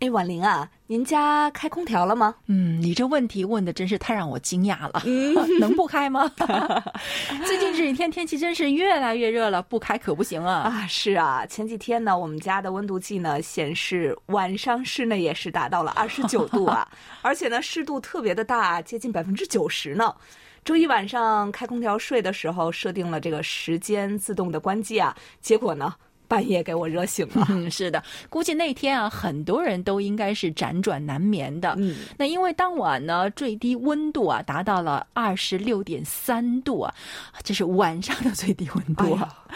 哎，婉玲啊，您家开空调了吗？嗯，你这问题问的真是太让我惊讶了。嗯，能不开吗？最近这几天天气真是越来越热了，不开可不行啊！啊，是啊，前几天呢，我们家的温度计呢显示晚上室内也是达到了二十九度啊，而且呢湿度特别的大，接近百分之九十呢。周一晚上开空调睡的时候，设定了这个时间自动的关机啊，结果呢。半夜给我热醒了，嗯，是的，估计那天啊，很多人都应该是辗转难眠的。嗯，那因为当晚呢，最低温度啊达到了二十六点三度啊，这是晚上的最低温度啊。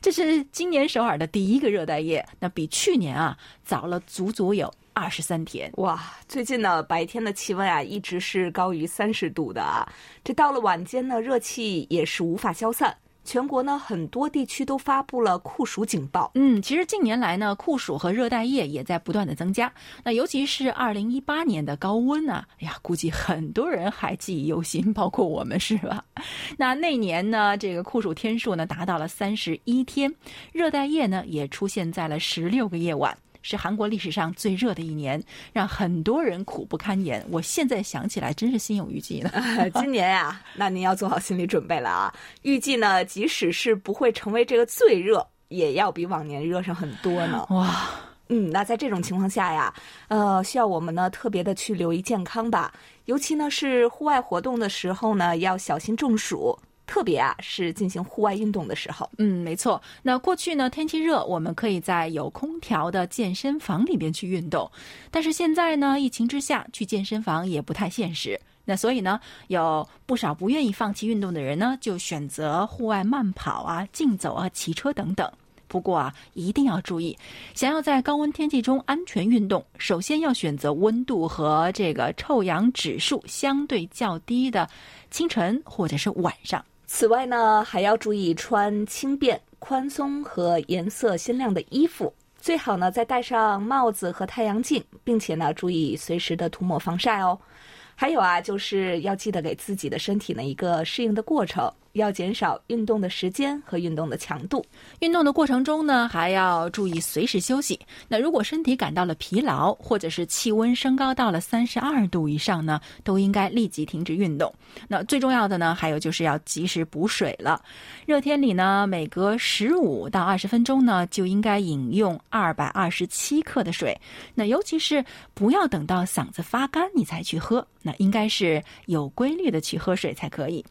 这是今年首尔的第一个热带夜，那比去年啊早了足足有二十三天。哇，最近呢，白天的气温啊一直是高于三十度的啊，这到了晚间呢，热气也是无法消散。全国呢，很多地区都发布了酷暑警报。嗯，其实近年来呢，酷暑和热带夜也在不断的增加。那尤其是二零一八年的高温呢，哎呀，估计很多人还记忆犹新，包括我们是吧？那那年呢，这个酷暑天数呢达到了三十一天，热带夜呢也出现在了十六个夜晚。是韩国历史上最热的一年，让很多人苦不堪言。我现在想起来，真是心有余悸呢。今年呀，那您要做好心理准备了啊！预计呢，即使是不会成为这个最热，也要比往年热上很多呢。哇，嗯，那在这种情况下呀，呃，需要我们呢特别的去留意健康吧，尤其呢是户外活动的时候呢，要小心中暑。特别啊，是进行户外运动的时候。嗯，没错。那过去呢，天气热，我们可以在有空调的健身房里边去运动。但是现在呢，疫情之下，去健身房也不太现实。那所以呢，有不少不愿意放弃运动的人呢，就选择户外慢跑啊、竞走啊、骑车等等。不过啊，一定要注意，想要在高温天气中安全运动，首先要选择温度和这个臭氧指数相对较低的清晨或者是晚上。此外呢，还要注意穿轻便、宽松和颜色鲜亮的衣服，最好呢再戴上帽子和太阳镜，并且呢注意随时的涂抹防晒哦。还有啊，就是要记得给自己的身体呢一个适应的过程。要减少运动的时间和运动的强度。运动的过程中呢，还要注意随时休息。那如果身体感到了疲劳，或者是气温升高到了三十二度以上呢，都应该立即停止运动。那最重要的呢，还有就是要及时补水了。热天里呢，每隔十五到二十分钟呢，就应该饮用二百二十七克的水。那尤其是不要等到嗓子发干你才去喝，那应该是有规律的去喝水才可以。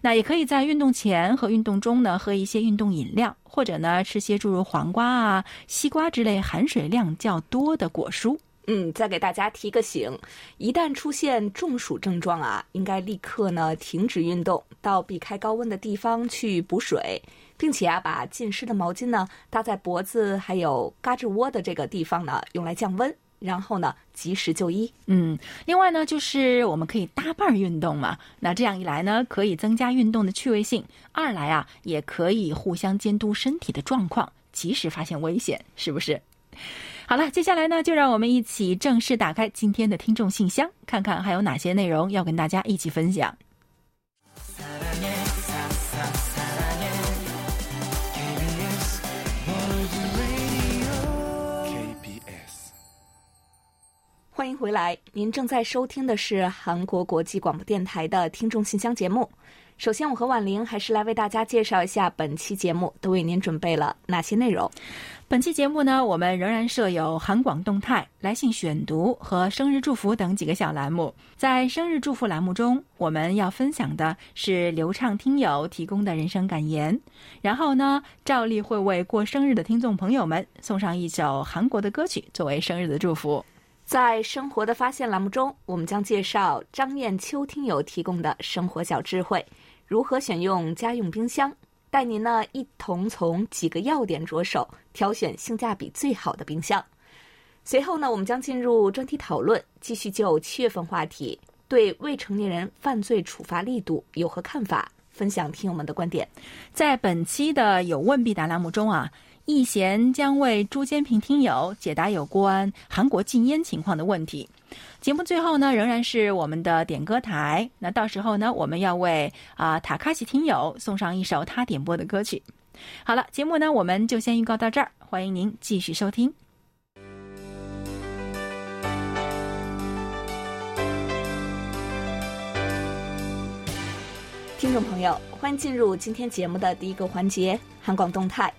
那也可以在运动前和运动中呢，喝一些运动饮料，或者呢吃些诸如黄瓜啊、西瓜之类含水量较多的果蔬。嗯，再给大家提个醒：一旦出现中暑症状啊，应该立刻呢停止运动，到避开高温的地方去补水，并且啊把浸湿的毛巾呢搭在脖子还有胳肢窝的这个地方呢，用来降温。然后呢，及时就医。嗯，另外呢，就是我们可以搭伴儿运动嘛。那这样一来呢，可以增加运动的趣味性；二来啊，也可以互相监督身体的状况，及时发现危险，是不是？好了，接下来呢，就让我们一起正式打开今天的听众信箱，看看还有哪些内容要跟大家一起分享。欢迎回来，您正在收听的是韩国国际广播电台的听众信箱节目。首先，我和婉玲还是来为大家介绍一下本期节目都为您准备了哪些内容。本期节目呢，我们仍然设有韩广动态、来信选读和生日祝福等几个小栏目。在生日祝福栏目中，我们要分享的是流畅听友提供的人生感言，然后呢，照例会为过生日的听众朋友们送上一首韩国的歌曲作为生日的祝福。在生活的发现栏目中，我们将介绍张艳秋听友提供的生活小智慧，如何选用家用冰箱，带您呢一同从几个要点着手挑选性价比最好的冰箱。随后呢，我们将进入专题讨论，继续就七月份话题对未成年人犯罪处罚力度有何看法，分享听友们的观点。在本期的有问必答栏目中啊。易贤将为朱坚平听友解答有关韩国禁烟情况的问题。节目最后呢，仍然是我们的点歌台。那到时候呢，我们要为啊塔卡西听友送上一首他点播的歌曲。好了，节目呢，我们就先预告到这儿，欢迎您继续收听。听众朋友，欢迎进入今天节目的第一个环节——韩广动态。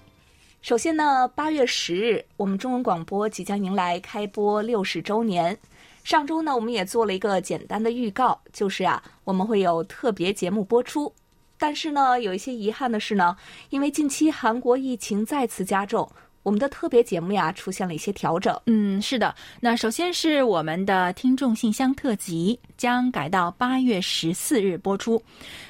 首先呢，八月十日，我们中文广播即将迎来开播六十周年。上周呢，我们也做了一个简单的预告，就是啊，我们会有特别节目播出。但是呢，有一些遗憾的是呢，因为近期韩国疫情再次加重。我们的特别节目呀，出现了一些调整。嗯，是的。那首先是我们的听众信箱特辑将改到八月十四日播出，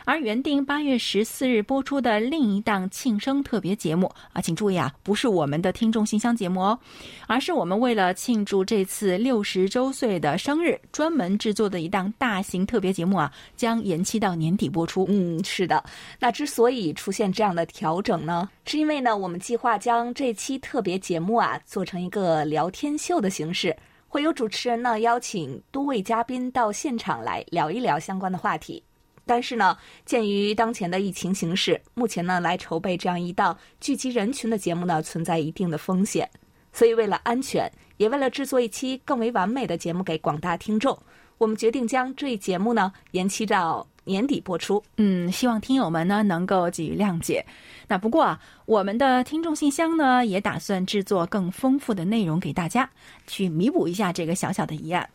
而原定八月十四日播出的另一档庆生特别节目啊，请注意啊，不是我们的听众信箱节目哦，而是我们为了庆祝这次六十周岁的生日，专门制作的一档大型特别节目啊，将延期到年底播出。嗯，是的。那之所以出现这样的调整呢，是因为呢，我们计划将这期。特别节目啊，做成一个聊天秀的形式，会有主持人呢邀请多位嘉宾到现场来聊一聊相关的话题。但是呢，鉴于当前的疫情形势，目前呢来筹备这样一档聚集人群的节目呢，存在一定的风险。所以为了安全，也为了制作一期更为完美的节目给广大听众，我们决定将这一节目呢延期到。年底播出，嗯，希望听友们呢能够给予谅解。那不过啊，我们的听众信箱呢也打算制作更丰富的内容给大家，去弥补一下这个小小的遗憾。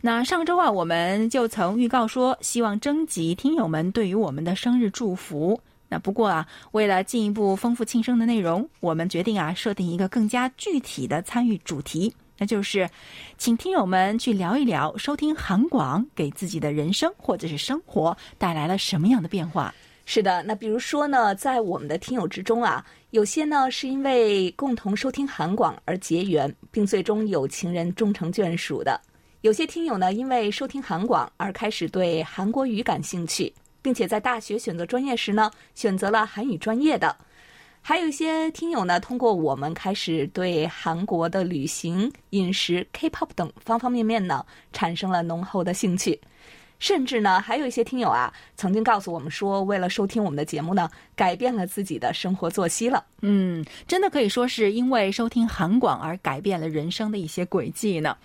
那上周啊，我们就曾预告说，希望征集听友们对于我们的生日祝福。那不过啊，为了进一步丰富庆生的内容，我们决定啊设定一个更加具体的参与主题。那就是，请听友们去聊一聊，收听韩广给自己的人生或者是生活带来了什么样的变化？是的，那比如说呢，在我们的听友之中啊，有些呢是因为共同收听韩广而结缘，并最终有情人终成眷属的；有些听友呢，因为收听韩广而开始对韩国语感兴趣，并且在大学选择专业时呢，选择了韩语专业的。还有一些听友呢，通过我们开始对韩国的旅行、饮食、K-pop 等方方面面呢，产生了浓厚的兴趣。甚至呢，还有一些听友啊，曾经告诉我们说，为了收听我们的节目呢，改变了自己的生活作息了。嗯，真的可以说是因为收听韩广而改变了人生的一些轨迹呢。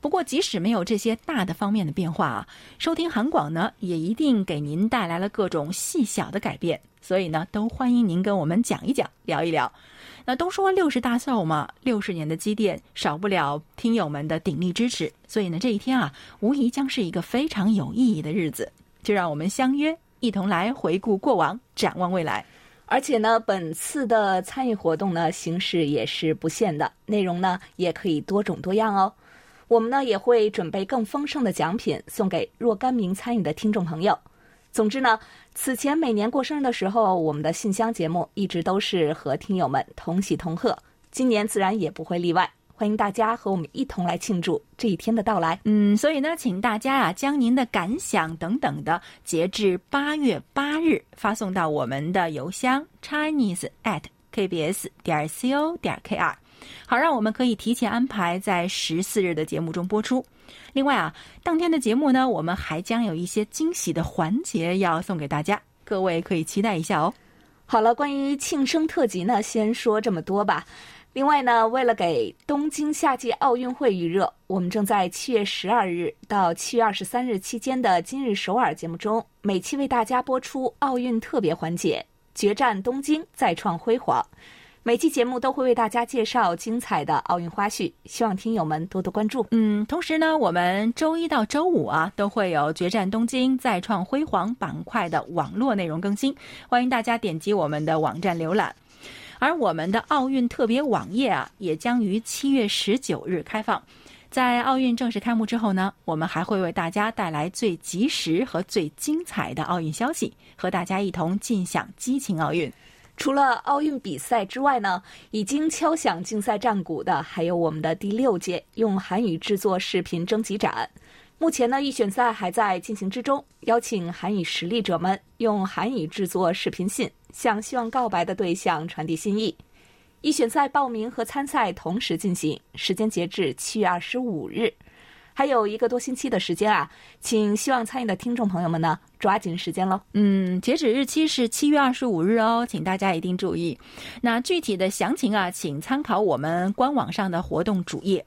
不过，即使没有这些大的方面的变化啊，收听韩广呢，也一定给您带来了各种细小的改变。所以呢，都欢迎您跟我们讲一讲，聊一聊。那都说六十大寿嘛，六十年的积淀，少不了听友们的鼎力支持。所以呢，这一天啊，无疑将是一个非常有意义的日子。就让我们相约，一同来回顾过往，展望未来。而且呢，本次的参与活动呢，形式也是不限的，内容呢也可以多种多样哦。我们呢也会准备更丰盛的奖品送给若干名参与的听众朋友。总之呢，此前每年过生日的时候，我们的信箱节目一直都是和听友们同喜同贺，今年自然也不会例外。欢迎大家和我们一同来庆祝这一天的到来。嗯，所以呢，请大家啊，将您的感想等等的，截至八月八日发送到我们的邮箱 chinese at kbs 点 co 点 kr，好，让我们可以提前安排在十四日的节目中播出。另外啊，当天的节目呢，我们还将有一些惊喜的环节要送给大家，各位可以期待一下哦。好了，关于庆生特辑呢，先说这么多吧。另外呢，为了给东京夏季奥运会预热，我们正在七月十二日到七月二十三日期间的《今日首尔》节目中，每期为大家播出奥运特别环节《决战东京，再创辉煌》。每期节目都会为大家介绍精彩的奥运花絮，希望听友们多多关注。嗯，同时呢，我们周一到周五啊都会有《决战东京再创辉煌》板块的网络内容更新，欢迎大家点击我们的网站浏览。而我们的奥运特别网页啊，也将于七月十九日开放。在奥运正式开幕之后呢，我们还会为大家带来最及时和最精彩的奥运消息，和大家一同尽享激情奥运。除了奥运比赛之外呢，已经敲响竞赛战鼓的还有我们的第六届用韩语制作视频征集展。目前呢，预选赛还在进行之中，邀请韩语实力者们用韩语制作视频信，向希望告白的对象传递心意。预选赛报名和参赛同时进行，时间截至七月二十五日，还有一个多星期的时间啊，请希望参与的听众朋友们呢抓紧时间喽。嗯，截止日期是七月二十五日哦，请大家一定注意。那具体的详情啊，请参考我们官网上的活动主页。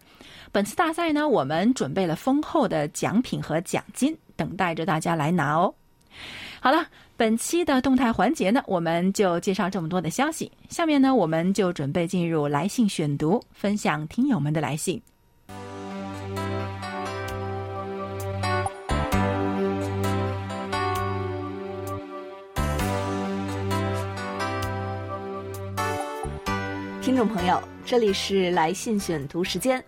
本次大赛呢，我们准备了丰厚的奖品和奖金，等待着大家来拿哦。好了。本期的动态环节呢，我们就介绍这么多的消息。下面呢，我们就准备进入来信选读，分享听友们的来信。听众朋友，这里是来信选读时间。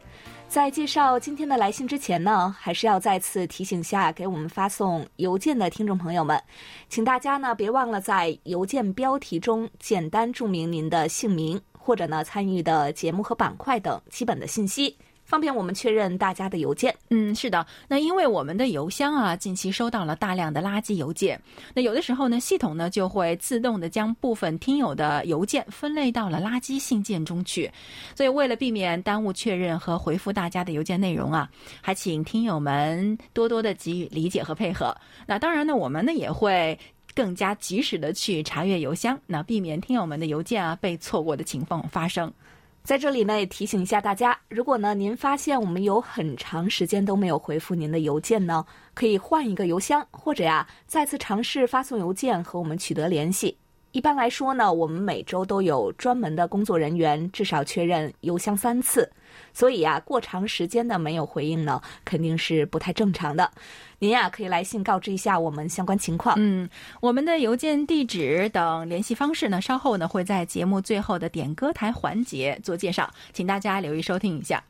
在介绍今天的来信之前呢，还是要再次提醒下给我们发送邮件的听众朋友们，请大家呢别忘了在邮件标题中简单注明您的姓名，或者呢参与的节目和板块等基本的信息。方便我们确认大家的邮件。嗯，是的。那因为我们的邮箱啊，近期收到了大量的垃圾邮件。那有的时候呢，系统呢就会自动的将部分听友的邮件分类到了垃圾信件中去。所以为了避免耽误确认和回复大家的邮件内容啊，还请听友们多多的给予理解和配合。那当然呢，我们呢也会更加及时的去查阅邮箱，那避免听友们的邮件啊被错过的情况发生。在这里呢，也提醒一下大家，如果呢您发现我们有很长时间都没有回复您的邮件呢，可以换一个邮箱，或者呀再次尝试发送邮件和我们取得联系。一般来说呢，我们每周都有专门的工作人员至少确认邮箱三次，所以呀，过长时间的没有回应呢，肯定是不太正常的。您呀，可以来信告知一下我们相关情况。嗯，我们的邮件地址等联系方式呢，稍后呢会在节目最后的点歌台环节做介绍，请大家留意收听一下。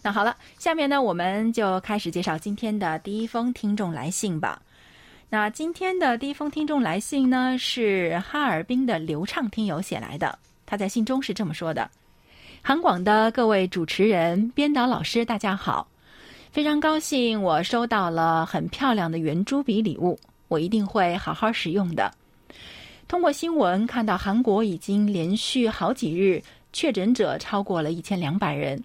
那好了，下面呢我们就开始介绍今天的第一封听众来信吧。那今天的第一封听众来信呢，是哈尔滨的流畅听友写来的。他在信中是这么说的：“韩广的各位主持人、编导老师，大家好！非常高兴我收到了很漂亮的圆珠笔礼物，我一定会好好使用的。通过新闻看到，韩国已经连续好几日确诊者超过了一千两百人，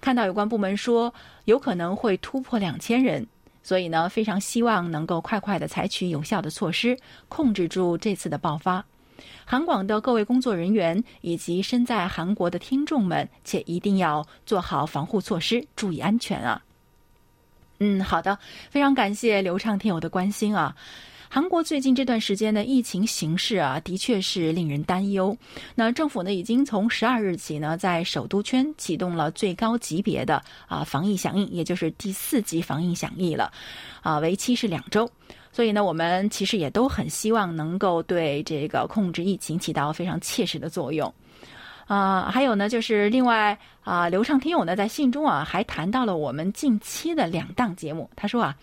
看到有关部门说有可能会突破两千人。”所以呢，非常希望能够快快的采取有效的措施，控制住这次的爆发。韩广的各位工作人员以及身在韩国的听众们，且一定要做好防护措施，注意安全啊！嗯，好的，非常感谢刘畅听友的关心啊。韩国最近这段时间的疫情形势啊，的确是令人担忧。那政府呢，已经从十二日起呢，在首都圈启动了最高级别的啊防疫响应，也就是第四级防疫响应了，啊，为期是两周。所以呢，我们其实也都很希望能够对这个控制疫情起到非常切实的作用。啊，还有呢，就是另外啊，流畅听友呢在信中啊还谈到了我们近期的两档节目，他说啊。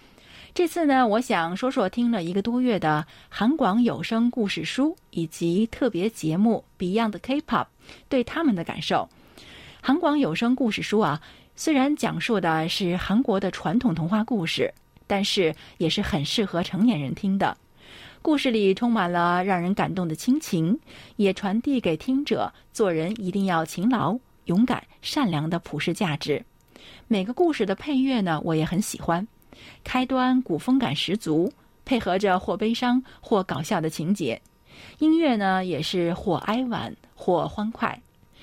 这次呢，我想说说听了一个多月的韩广有声故事书以及特别节目《Beyond K-pop》对他们的感受。韩广有声故事书啊，虽然讲述的是韩国的传统童话故事，但是也是很适合成年人听的。故事里充满了让人感动的亲情，也传递给听者做人一定要勤劳、勇敢、善良的普世价值。每个故事的配乐呢，我也很喜欢。开端古风感十足，配合着或悲伤或搞笑的情节，音乐呢也是或哀婉或欢快。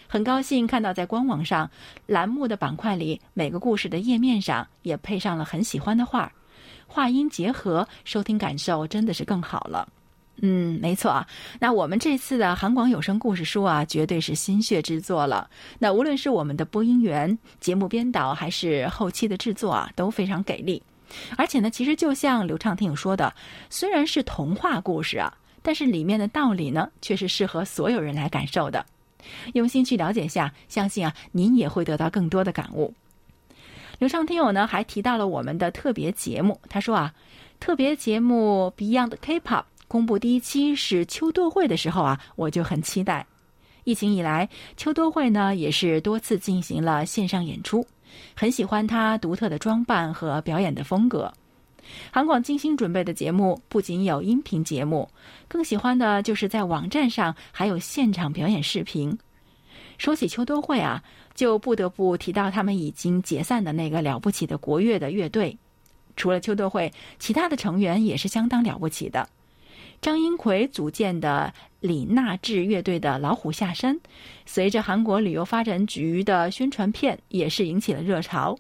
很高兴看到在官网上栏目的板块里，每个故事的页面上也配上了很喜欢的画，画音结合，收听感受真的是更好了。嗯，没错啊。那我们这次的韩广有声故事书啊，绝对是心血之作了。那无论是我们的播音员、节目编导，还是后期的制作啊，都非常给力。而且呢，其实就像刘畅听友说的，虽然是童话故事啊，但是里面的道理呢，却是适合所有人来感受的。用心去了解下，相信啊，您也会得到更多的感悟。刘畅听友呢，还提到了我们的特别节目，他说啊，特别节目 Beyond K-pop 公布第一期是秋多会的时候啊，我就很期待。疫情以来，秋多会呢也是多次进行了线上演出。很喜欢他独特的装扮和表演的风格。韩广精心准备的节目不仅有音频节目，更喜欢的就是在网站上还有现场表演视频。说起秋多会啊，就不得不提到他们已经解散的那个了不起的国乐的乐队。除了秋多会，其他的成员也是相当了不起的。张英奎组建的李娜智乐队的《老虎下山》，随着韩国旅游发展局的宣传片，也是引起了热潮。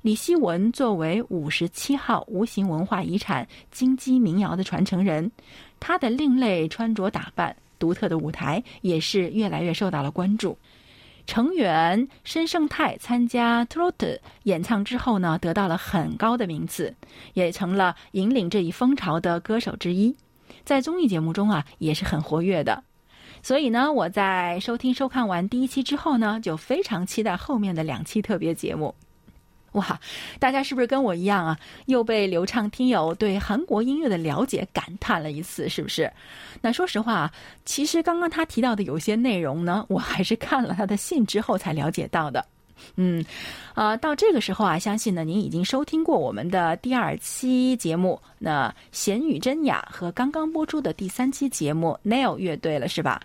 李希文作为五十七号无形文化遗产金鸡民谣的传承人，他的另类穿着打扮、独特的舞台也是越来越受到了关注。成员申胜泰参加 Trot 演唱之后呢，得到了很高的名次，也成了引领这一风潮的歌手之一。在综艺节目中啊，也是很活跃的。所以呢，我在收听收看完第一期之后呢，就非常期待后面的两期特别节目。哇，大家是不是跟我一样啊？又被流畅听友对韩国音乐的了解感叹了一次，是不是？那说实话啊，其实刚刚他提到的有些内容呢，我还是看了他的信之后才了解到的。嗯，呃，到这个时候啊，相信呢您已经收听过我们的第二期节目，那弦语真雅和刚刚播出的第三期节目 Nail 乐队了，是吧？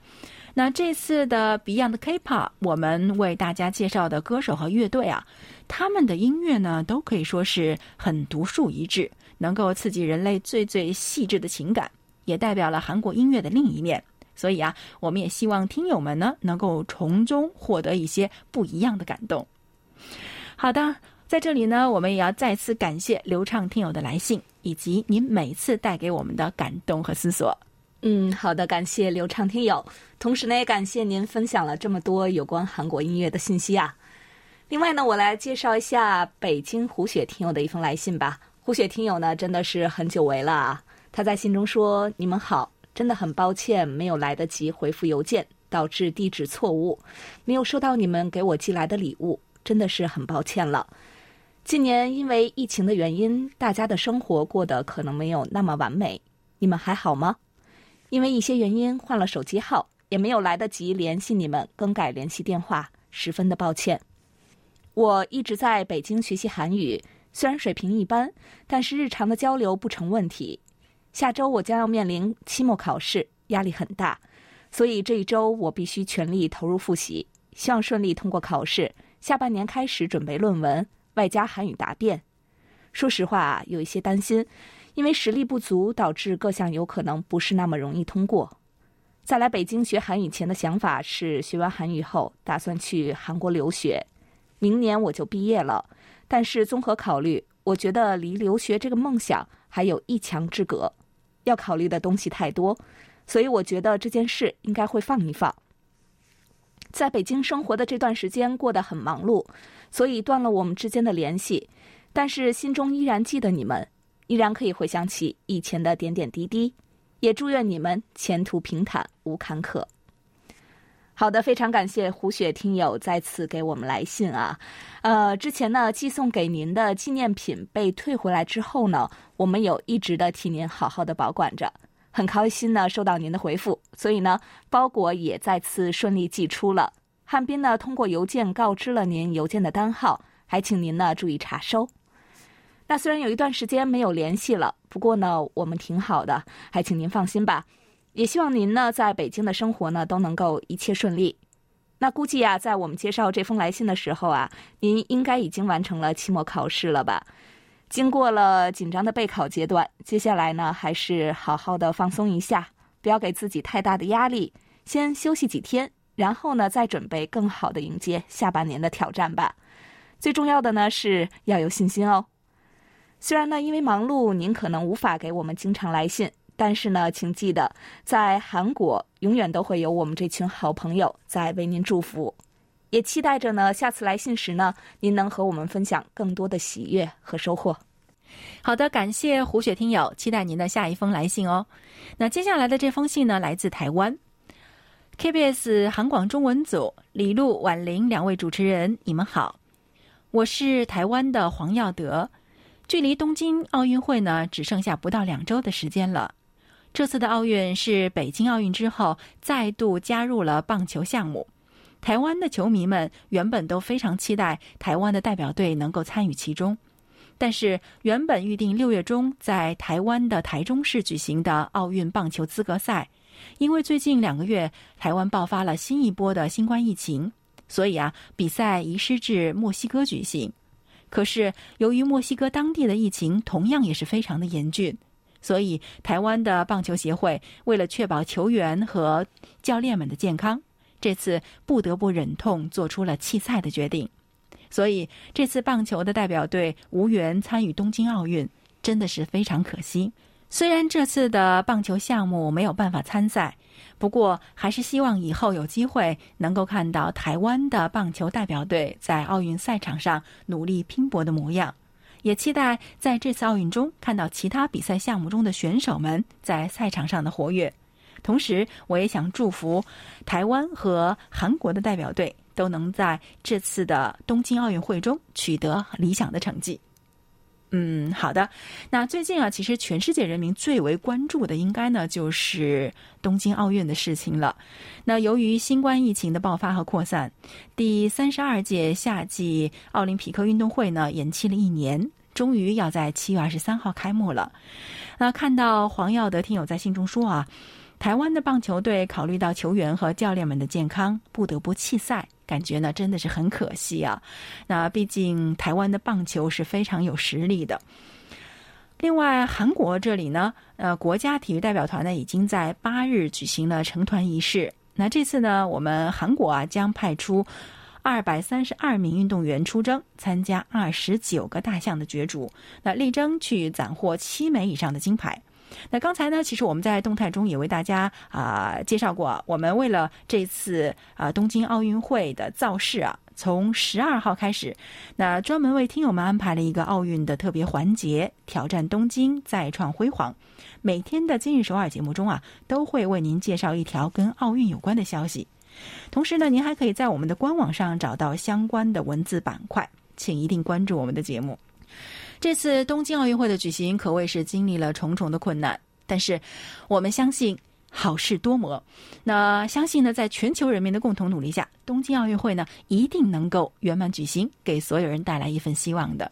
那这次的 Beyond K-pop，我们为大家介绍的歌手和乐队啊，他们的音乐呢，都可以说是很独树一帜，能够刺激人类最最细致的情感，也代表了韩国音乐的另一面。所以啊，我们也希望听友们呢，能够从中获得一些不一样的感动。好的，在这里呢，我们也要再次感谢流畅听友的来信，以及您每次带给我们的感动和思索。嗯，好的，感谢流畅听友，同时呢，也感谢您分享了这么多有关韩国音乐的信息啊。另外呢，我来介绍一下北京胡雪听友的一封来信吧。胡雪听友呢，真的是很久违了啊。他在信中说：“你们好，真的很抱歉没有来得及回复邮件，导致地址错误，没有收到你们给我寄来的礼物，真的是很抱歉了。今年因为疫情的原因，大家的生活过得可能没有那么完美，你们还好吗？”因为一些原因换了手机号，也没有来得及联系你们更改联系电话，十分的抱歉。我一直在北京学习韩语，虽然水平一般，但是日常的交流不成问题。下周我将要面临期末考试，压力很大，所以这一周我必须全力投入复习，希望顺利通过考试。下半年开始准备论文，外加韩语答辩。说实话啊，有一些担心。因为实力不足，导致各项有可能不是那么容易通过。在来北京学韩语前的想法是，学完韩语后打算去韩国留学。明年我就毕业了，但是综合考虑，我觉得离留学这个梦想还有一墙之隔，要考虑的东西太多，所以我觉得这件事应该会放一放。在北京生活的这段时间过得很忙碌，所以断了我们之间的联系，但是心中依然记得你们。依然可以回想起以前的点点滴滴，也祝愿你们前途平坦无坎坷。好的，非常感谢胡雪听友再次给我们来信啊。呃，之前呢寄送给您的纪念品被退回来之后呢，我们有一直的替您好好的保管着，很开心呢收到您的回复，所以呢包裹也再次顺利寄出了。汉斌呢通过邮件告知了您邮件的单号，还请您呢注意查收。那虽然有一段时间没有联系了，不过呢，我们挺好的，还请您放心吧。也希望您呢，在北京的生活呢，都能够一切顺利。那估计啊，在我们介绍这封来信的时候啊，您应该已经完成了期末考试了吧？经过了紧张的备考阶段，接下来呢，还是好好的放松一下，不要给自己太大的压力，先休息几天，然后呢，再准备更好的迎接下半年的挑战吧。最重要的呢，是要有信心哦。虽然呢，因为忙碌，您可能无法给我们经常来信，但是呢，请记得，在韩国永远都会有我们这群好朋友在为您祝福，也期待着呢，下次来信时呢，您能和我们分享更多的喜悦和收获。好的，感谢胡雪听友，期待您的下一封来信哦。那接下来的这封信呢，来自台湾 KBS 韩广中文组李璐、婉玲两位主持人，你们好，我是台湾的黄耀德。距离东京奥运会呢，只剩下不到两周的时间了。这次的奥运是北京奥运之后再度加入了棒球项目。台湾的球迷们原本都非常期待台湾的代表队能够参与其中，但是原本预定六月中在台湾的台中市举行的奥运棒球资格赛，因为最近两个月台湾爆发了新一波的新冠疫情，所以啊，比赛移师至墨西哥举行。可是由于墨西哥当地的疫情同样也是非常的严峻，所以台湾的棒球协会为了确保球员和教练们的健康，这次不得不忍痛做出了弃赛的决定。所以这次棒球的代表队无缘参与东京奥运，真的是非常可惜。虽然这次的棒球项目没有办法参赛，不过还是希望以后有机会能够看到台湾的棒球代表队在奥运赛场上努力拼搏的模样，也期待在这次奥运中看到其他比赛项目中的选手们在赛场上的活跃。同时，我也想祝福台湾和韩国的代表队都能在这次的东京奥运会中取得理想的成绩。嗯，好的。那最近啊，其实全世界人民最为关注的，应该呢就是东京奥运的事情了。那由于新冠疫情的爆发和扩散，第三十二届夏季奥林匹克运动会呢延期了一年，终于要在七月二十三号开幕了。那看到黄耀德听友在信中说啊。台湾的棒球队考虑到球员和教练们的健康，不得不弃赛，感觉呢真的是很可惜啊。那毕竟台湾的棒球是非常有实力的。另外，韩国这里呢，呃，国家体育代表团呢已经在八日举行了成团仪式。那这次呢，我们韩国啊将派出二百三十二名运动员出征，参加二十九个大项的角逐，那力争去斩获七枚以上的金牌。那刚才呢，其实我们在动态中也为大家啊介绍过，我们为了这次啊东京奥运会的造势啊，从十二号开始，那专门为听友们安排了一个奥运的特别环节——挑战东京，再创辉煌。每天的今日首尔节目中啊，都会为您介绍一条跟奥运有关的消息。同时呢，您还可以在我们的官网上找到相关的文字板块，请一定关注我们的节目。这次东京奥运会的举行可谓是经历了重重的困难，但是我们相信好事多磨。那相信呢，在全球人民的共同努力下，东京奥运会呢一定能够圆满举行，给所有人带来一份希望的。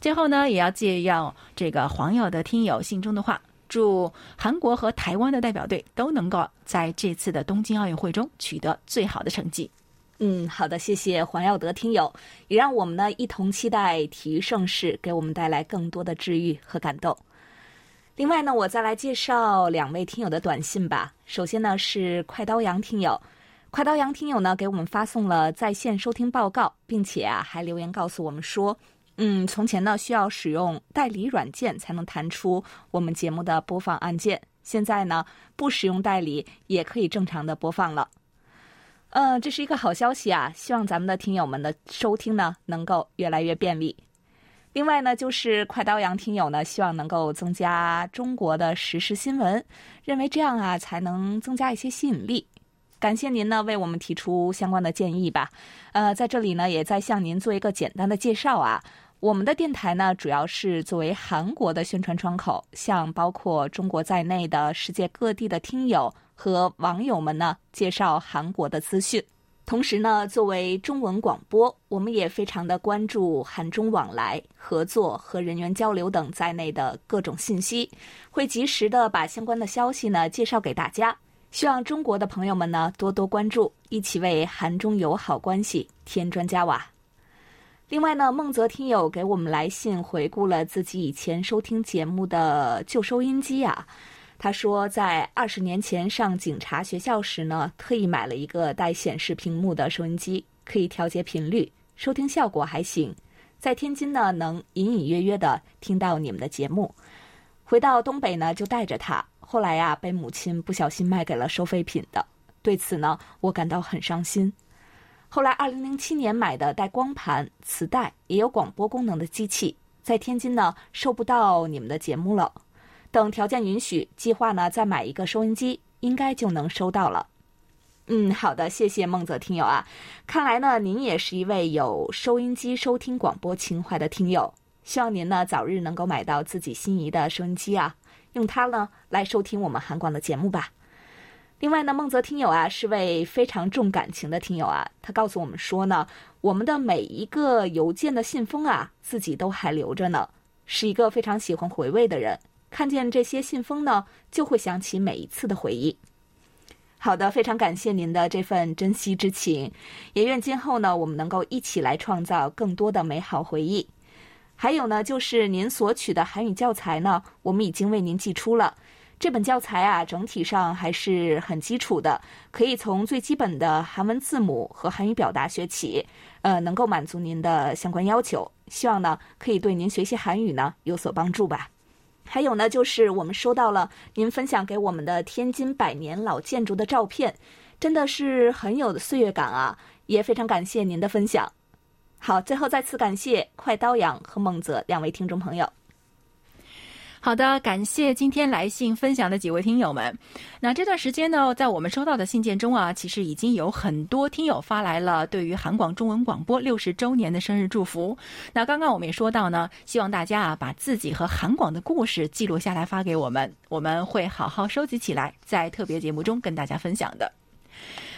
最后呢，也要借用这个黄友的听友信中的话，祝韩国和台湾的代表队都能够在这次的东京奥运会中取得最好的成绩。嗯，好的，谢谢黄耀德听友，也让我们呢一同期待体育盛世给我们带来更多的治愈和感动。另外呢，我再来介绍两位听友的短信吧。首先呢是快刀羊听友，快刀羊听友呢给我们发送了在线收听报告，并且啊还留言告诉我们说，嗯，从前呢需要使用代理软件才能弹出我们节目的播放按键，现在呢不使用代理也可以正常的播放了。嗯，这是一个好消息啊！希望咱们的听友们的收听呢能够越来越便利。另外呢，就是快刀羊听友呢，希望能够增加中国的实时新闻，认为这样啊才能增加一些吸引力。感谢您呢为我们提出相关的建议吧。呃，在这里呢也再向您做一个简单的介绍啊。我们的电台呢主要是作为韩国的宣传窗口，向包括中国在内的世界各地的听友。和网友们呢介绍韩国的资讯，同时呢，作为中文广播，我们也非常的关注韩中往来、合作和人员交流等在内的各种信息，会及时的把相关的消息呢介绍给大家。希望中国的朋友们呢多多关注，一起为韩中友好关系添砖加瓦。另外呢，孟泽听友给我们来信回顾了自己以前收听节目的旧收音机啊。他说，在二十年前上警察学校时呢，特意买了一个带显示屏幕的收音机，可以调节频率，收听效果还行。在天津呢，能隐隐约约的听到你们的节目。回到东北呢，就带着它。后来呀，被母亲不小心卖给了收废品的。对此呢，我感到很伤心。后来，二零零七年买的带光盘、磁带也有广播功能的机器，在天津呢，收不到你们的节目了。等条件允许，计划呢再买一个收音机，应该就能收到了。嗯，好的，谢谢孟泽听友啊。看来呢，您也是一位有收音机收听广播情怀的听友。希望您呢早日能够买到自己心仪的收音机啊，用它呢来收听我们韩广的节目吧。另外呢，孟泽听友啊是位非常重感情的听友啊，他告诉我们说呢，我们的每一个邮件的信封啊，自己都还留着呢，是一个非常喜欢回味的人。看见这些信封呢，就会想起每一次的回忆。好的，非常感谢您的这份珍惜之情，也愿今后呢，我们能够一起来创造更多的美好回忆。还有呢，就是您索取的韩语教材呢，我们已经为您寄出了。这本教材啊，整体上还是很基础的，可以从最基本的韩文字母和韩语表达学起，呃，能够满足您的相关要求。希望呢，可以对您学习韩语呢有所帮助吧。还有呢，就是我们收到了您分享给我们的天津百年老建筑的照片，真的是很有岁月感啊！也非常感谢您的分享。好，最后再次感谢快刀羊和孟泽两位听众朋友。好的，感谢今天来信分享的几位听友们。那这段时间呢，在我们收到的信件中啊，其实已经有很多听友发来了对于韩广中文广播六十周年的生日祝福。那刚刚我们也说到呢，希望大家啊把自己和韩广的故事记录下来发给我们，我们会好好收集起来，在特别节目中跟大家分享的。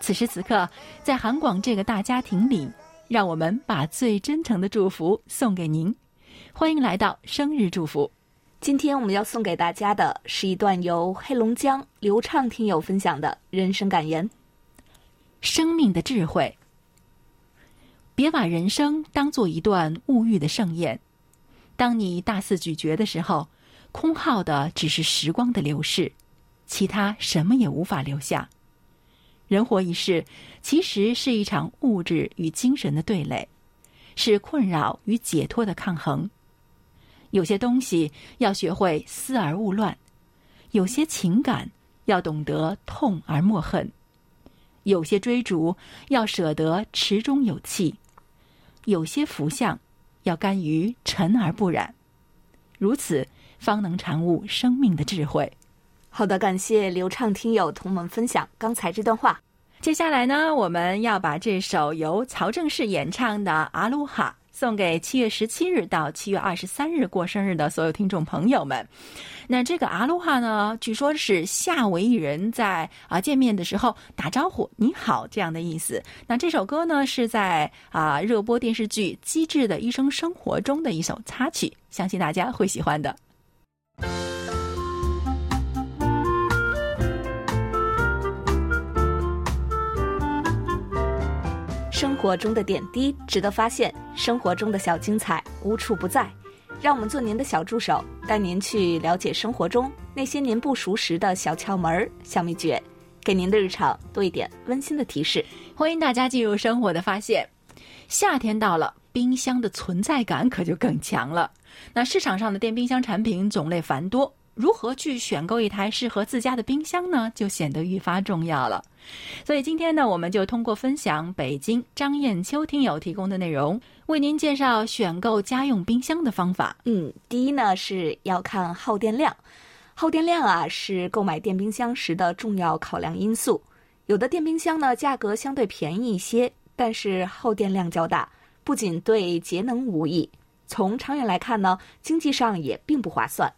此时此刻，在韩广这个大家庭里，让我们把最真诚的祝福送给您。欢迎来到生日祝福。今天我们要送给大家的是一段由黑龙江流畅听友分享的人生感言：生命的智慧。别把人生当做一段物欲的盛宴。当你大肆咀嚼的时候，空耗的只是时光的流逝，其他什么也无法留下。人活一世，其实是一场物质与精神的对垒，是困扰与解脱的抗衡。有些东西要学会思而勿乱，有些情感要懂得痛而莫恨，有些追逐要舍得池中有气，有些福相要甘于尘而不染。如此，方能产悟生命的智慧。好的，感谢流畅听友同我们分享刚才这段话。接下来呢，我们要把这首由曹正奭演唱的《阿鲁哈》送给七月十七日到七月二十三日过生日的所有听众朋友们。那这个阿鲁哈呢，据说是夏威夷人在啊见面的时候打招呼“你好”这样的意思。那这首歌呢，是在啊热播电视剧《机智的医生生活》中的一首插曲，相信大家会喜欢的。生活中的点滴值得发现，生活中的小精彩无处不在。让我们做您的小助手，带您去了解生活中那些您不熟识的小窍门、小秘诀，给您的日常多一点温馨的提示。欢迎大家进入生活的发现。夏天到了，冰箱的存在感可就更强了。那市场上的电冰箱产品种类繁多。如何去选购一台适合自家的冰箱呢？就显得愈发重要了。所以今天呢，我们就通过分享北京张艳秋听友提供的内容，为您介绍选购家用冰箱的方法。嗯，第一呢是要看耗电量，耗电量啊是购买电冰箱时的重要考量因素。有的电冰箱呢价格相对便宜一些，但是耗电量较大，不仅对节能无益，从长远来看呢，经济上也并不划算。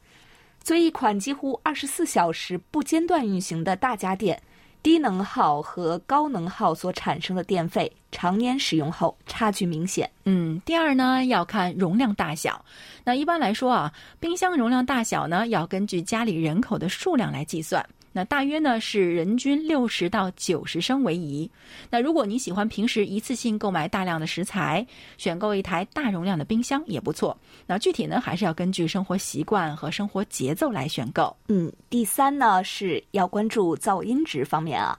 作为，一款几乎二十四小时不间断运行的大家电，低能耗和高能耗所产生的电费，常年使用后差距明显。嗯，第二呢，要看容量大小。那一般来说啊，冰箱容量大小呢，要根据家里人口的数量来计算。那大约呢是人均六十到九十升为宜。那如果你喜欢平时一次性购买大量的食材，选购一台大容量的冰箱也不错。那具体呢还是要根据生活习惯和生活节奏来选购。嗯，第三呢是要关注噪音值方面啊。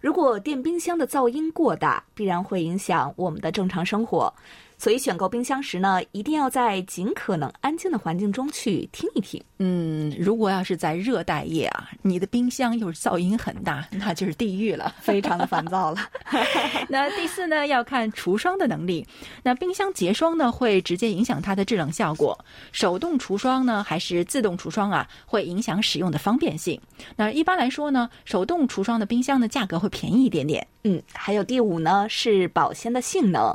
如果电冰箱的噪音过大，必然会影响我们的正常生活。所以选购冰箱时呢，一定要在尽可能安静的环境中去听一听。嗯，如果要是在热带夜啊，你的冰箱又是噪音很大，那就是地狱了，非常的烦躁了。那第四呢，要看除霜的能力。那冰箱结霜呢，会直接影响它的制冷效果。手动除霜呢，还是自动除霜啊，会影响使用的方便性。那一般来说呢，手动除霜的冰箱的价格会便宜一点点。嗯，还有第五呢，是保鲜的性能。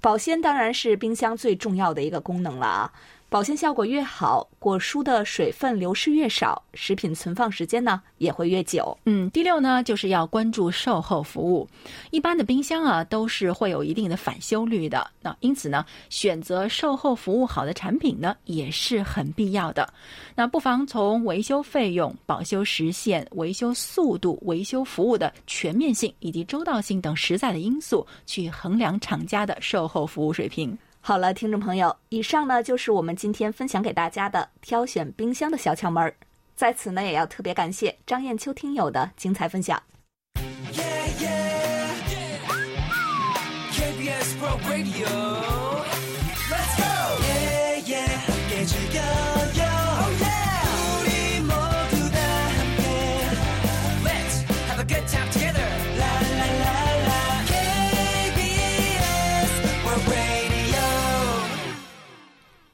保鲜当然是冰箱最重要的一个功能了啊。保鲜效果越好，果蔬的水分流失越少，食品存放时间呢也会越久。嗯，第六呢，就是要关注售后服务。一般的冰箱啊，都是会有一定的返修率的。那因此呢，选择售后服务好的产品呢，也是很必要的。那不妨从维修费用、保修时限、维修速度、维修服务的全面性以及周到性等实在的因素，去衡量厂家的售后服务水平。好了，听众朋友，以上呢就是我们今天分享给大家的挑选冰箱的小窍门儿。在此呢，也要特别感谢张艳秋听友的精彩分享。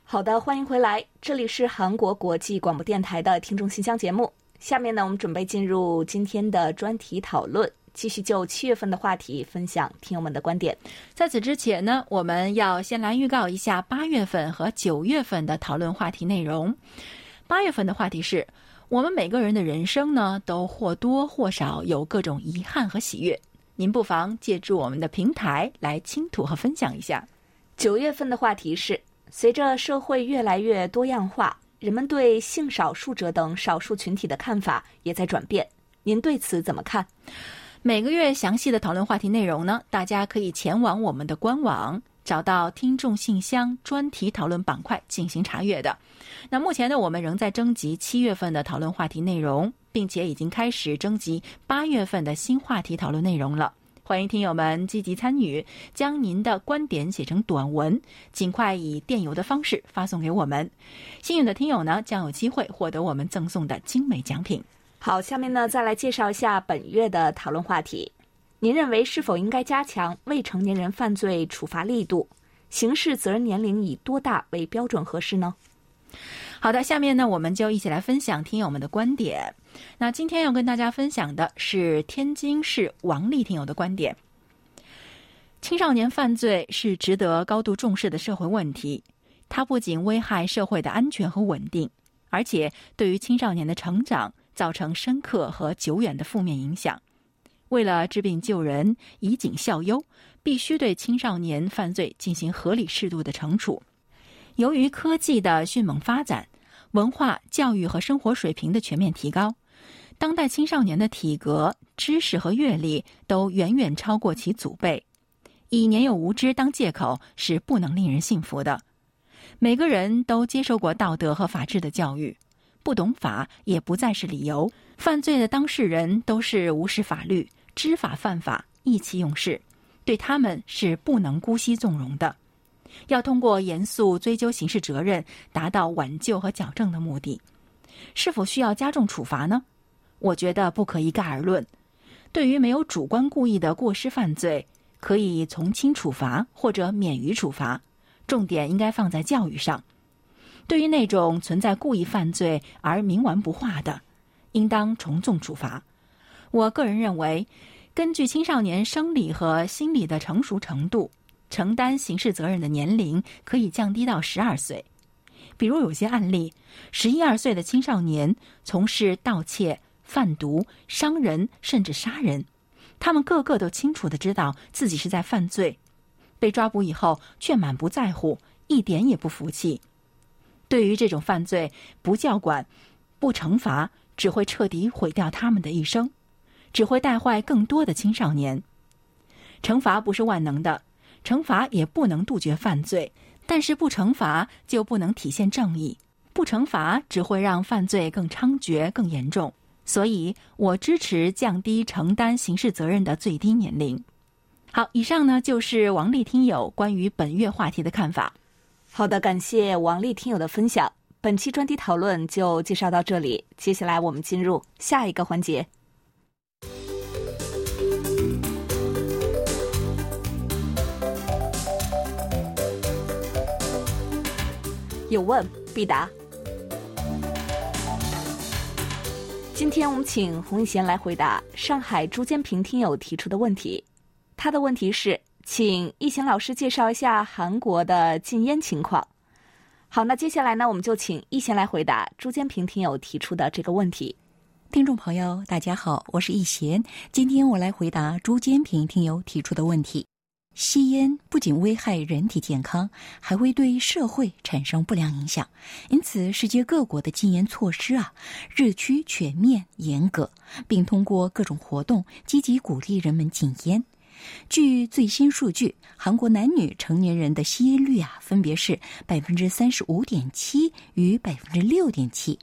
好的，欢迎回来，这里是韩国国际广播电台的听众信箱节目。下面呢，我们准备进入今天的专题讨论，继续就七月份的话题分享听友们的观点。在此之前呢，我们要先来预告一下八月份和九月份的讨论话题内容。八月份的话题是我们每个人的人生呢，都或多或少有各种遗憾和喜悦。您不妨借助我们的平台来倾吐和分享一下。九月份的话题是。随着社会越来越多样化，人们对性少数者等少数群体的看法也在转变。您对此怎么看？每个月详细的讨论话题内容呢？大家可以前往我们的官网，找到听众信箱专题讨论板块进行查阅的。那目前呢，我们仍在征集七月份的讨论话题内容，并且已经开始征集八月份的新话题讨论内容了。欢迎听友们积极参与，将您的观点写成短文，尽快以电邮的方式发送给我们。幸运的听友呢，将有机会获得我们赠送的精美奖品。好，下面呢，再来介绍一下本月的讨论话题。您认为是否应该加强未成年人犯罪处罚力度？刑事责任年龄以多大为标准合适呢？好的，下面呢，我们就一起来分享听友们的观点。那今天要跟大家分享的是天津市王丽听友的观点：青少年犯罪是值得高度重视的社会问题，它不仅危害社会的安全和稳定，而且对于青少年的成长造成深刻和久远的负面影响。为了治病救人、以儆效尤，必须对青少年犯罪进行合理适度的惩处。由于科技的迅猛发展，文化、教育和生活水平的全面提高，当代青少年的体格、知识和阅历都远远超过其祖辈。以年幼无知当借口是不能令人信服的。每个人都接受过道德和法治的教育，不懂法也不再是理由。犯罪的当事人都是无视法律、知法犯法、意气用事，对他们是不能姑息纵容的。要通过严肃追究刑事责任，达到挽救和矫正的目的。是否需要加重处罚呢？我觉得不可一概而论。对于没有主观故意的过失犯罪，可以从轻处罚或者免于处罚，重点应该放在教育上。对于那种存在故意犯罪而冥顽不化的，应当从重处罚。我个人认为，根据青少年生理和心理的成熟程度。承担刑事责任的年龄可以降低到十二岁，比如有些案例，十一二岁的青少年从事盗窃、贩毒、伤人甚至杀人，他们个个都清楚的知道自己是在犯罪，被抓捕以后却满不在乎，一点也不服气。对于这种犯罪，不教管、不惩罚，只会彻底毁掉他们的一生，只会带坏更多的青少年。惩罚不是万能的。惩罚也不能杜绝犯罪，但是不惩罚就不能体现正义，不惩罚只会让犯罪更猖獗、更严重。所以我支持降低承担刑事责任的最低年龄。好，以上呢就是王丽听友关于本月话题的看法。好的，感谢王丽听友的分享。本期专题讨论就介绍到这里，接下来我们进入下一个环节。有问必答。今天我们请洪一贤来回答上海朱坚平听友提出的问题。他的问题是，请一贤老师介绍一下韩国的禁烟情况。好，那接下来呢，我们就请一贤来回答朱坚平听友提出的这个问题。听众朋友，大家好，我是易贤，今天我来回答朱坚平听友提出的问题。吸烟不仅危害人体健康，还会对社会产生不良影响。因此，世界各国的禁烟措施啊，日趋全面严格，并通过各种活动积极鼓励人们禁烟。据最新数据，韩国男女成年人的吸烟率啊，分别是百分之三十五点七与百分之六点七，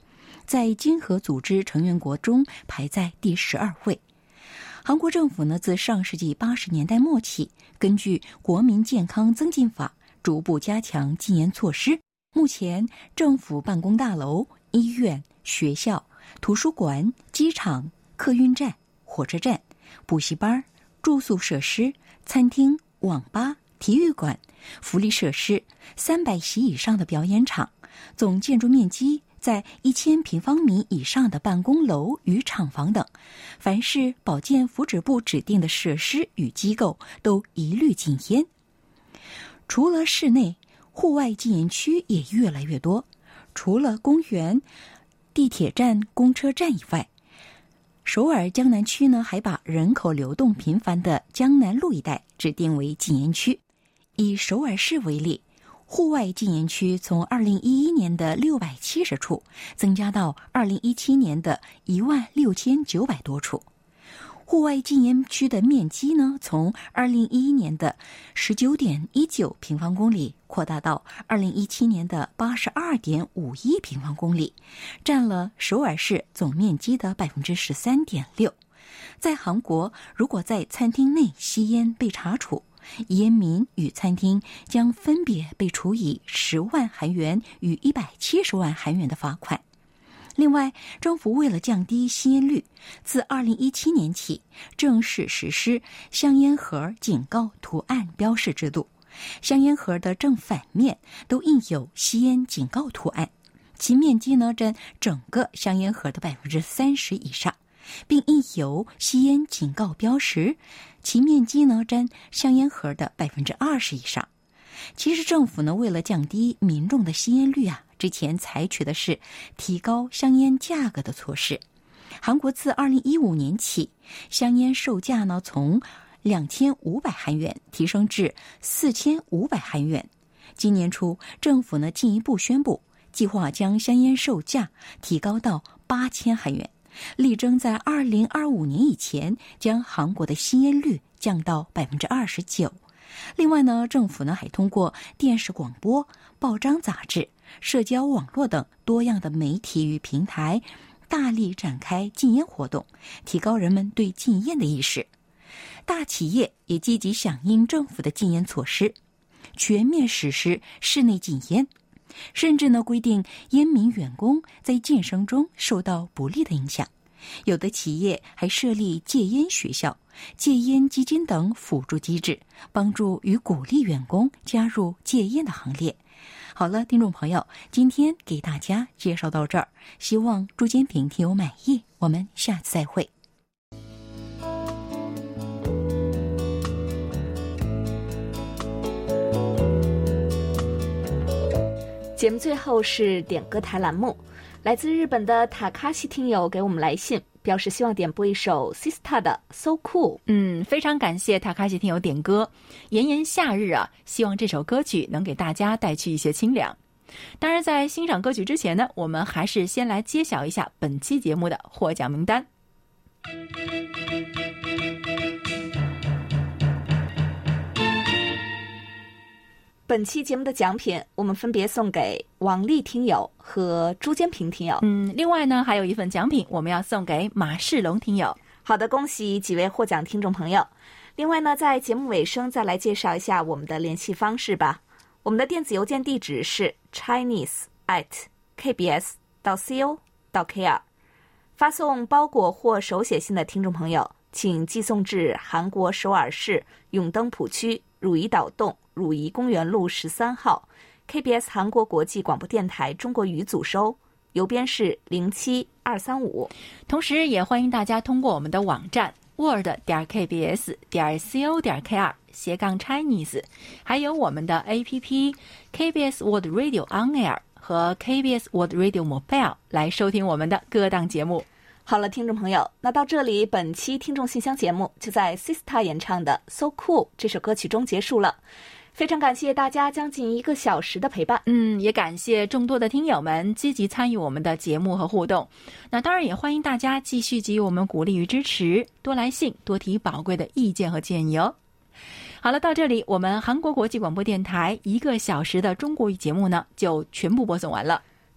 在经合组织成员国中排在第十二位。韩国政府呢，自上世纪八十年代末起，根据《国民健康增进法》，逐步加强禁烟措施。目前，政府办公大楼、医院、学校、图书馆、机场、客运站、火车站、补习班、住宿设施、餐厅、网吧、体育馆、福利设施、三百席以上的表演场，总建筑面积。在一千平方米以上的办公楼与厂房等，凡是保健福祉部指定的设施与机构，都一律禁烟。除了室内，户外禁烟区也越来越多。除了公园、地铁站、公车站以外，首尔江南区呢，还把人口流动频繁的江南路一带指定为禁烟区。以首尔市为例。户外禁烟区从二零一一年的六百七十处增加到二零一七年的一万六千九百多处。户外禁烟区的面积呢，从二零一一年的十九点一九平方公里扩大到二零一七年的八十二点五一平方公里，占了首尔市总面积的百分之十三点六。在韩国，如果在餐厅内吸烟被查处，烟民与餐厅将分别被处以十万韩元与一百七十万韩元的罚款。另外，政府为了降低吸烟率，自二零一七年起正式实施香烟盒警告图案标示制度。香烟盒的正反面都印有吸烟警告图案，其面积呢占整个香烟盒的百分之三十以上。并印有吸烟警告标识，其面积呢占香烟盒的百分之二十以上。其实政府呢为了降低民众的吸烟率啊，之前采取的是提高香烟价格的措施。韩国自二零一五年起，香烟售价呢从两千五百韩元提升至四千五百韩元。今年初，政府呢进一步宣布，计划将香烟售价提高到八千韩元。力争在二零二五年以前将韩国的吸烟率降到百分之二十九。另外呢，政府呢还通过电视广播、报章杂志、社交网络等多样的媒体与平台，大力展开禁烟活动，提高人们对禁烟的意识。大企业也积极响应政府的禁烟措施，全面实施室内禁烟。甚至呢，规定烟民员工在晋升中受到不利的影响。有的企业还设立戒烟学校、戒烟基金等辅助机制，帮助与鼓励员工加入戒烟的行列。好了，听众朋友，今天给大家介绍到这儿，希望朱坚平听友满意。我们下次再会。节目最后是点歌台栏目，来自日本的塔卡西听友给我们来信，表示希望点播一首 Sista 的 So Cool。嗯，非常感谢塔卡西听友点歌。炎炎夏日啊，希望这首歌曲能给大家带去一些清凉。当然，在欣赏歌曲之前呢，我们还是先来揭晓一下本期节目的获奖名单。本期节目的奖品，我们分别送给王丽听友和朱坚平听友。嗯，另外呢，还有一份奖品，我们要送给马世龙听友。好的，恭喜几位获奖听众朋友。另外呢，在节目尾声再来介绍一下我们的联系方式吧。我们的电子邮件地址是 chinese at kbs 到 co 到 kr。发送包裹或手写信的听众朋友，请寄送至韩国首尔市永登浦区汝矣岛洞汝矣公园路十三号 KBS 韩国国际广播电台中国语组收，邮编是零七二三五。同时，也欢迎大家通过我们的网站 word 点 kbs 点 co 点 kr 斜杠 Chinese，还有我们的 APP KBS World Radio On Air 和 KBS World Radio Mobile 来收听我们的各档节目。好了，听众朋友，那到这里，本期听众信箱节目就在 Sista 演唱的《So Cool》这首歌曲中结束了。非常感谢大家将近一个小时的陪伴。嗯，也感谢众多的听友们积极参与我们的节目和互动。那当然也欢迎大家继续给予我们鼓励与支持，多来信，多提宝贵的意见和建议哦。好了，到这里，我们韩国国际广播电台一个小时的中国语节目呢，就全部播送完了。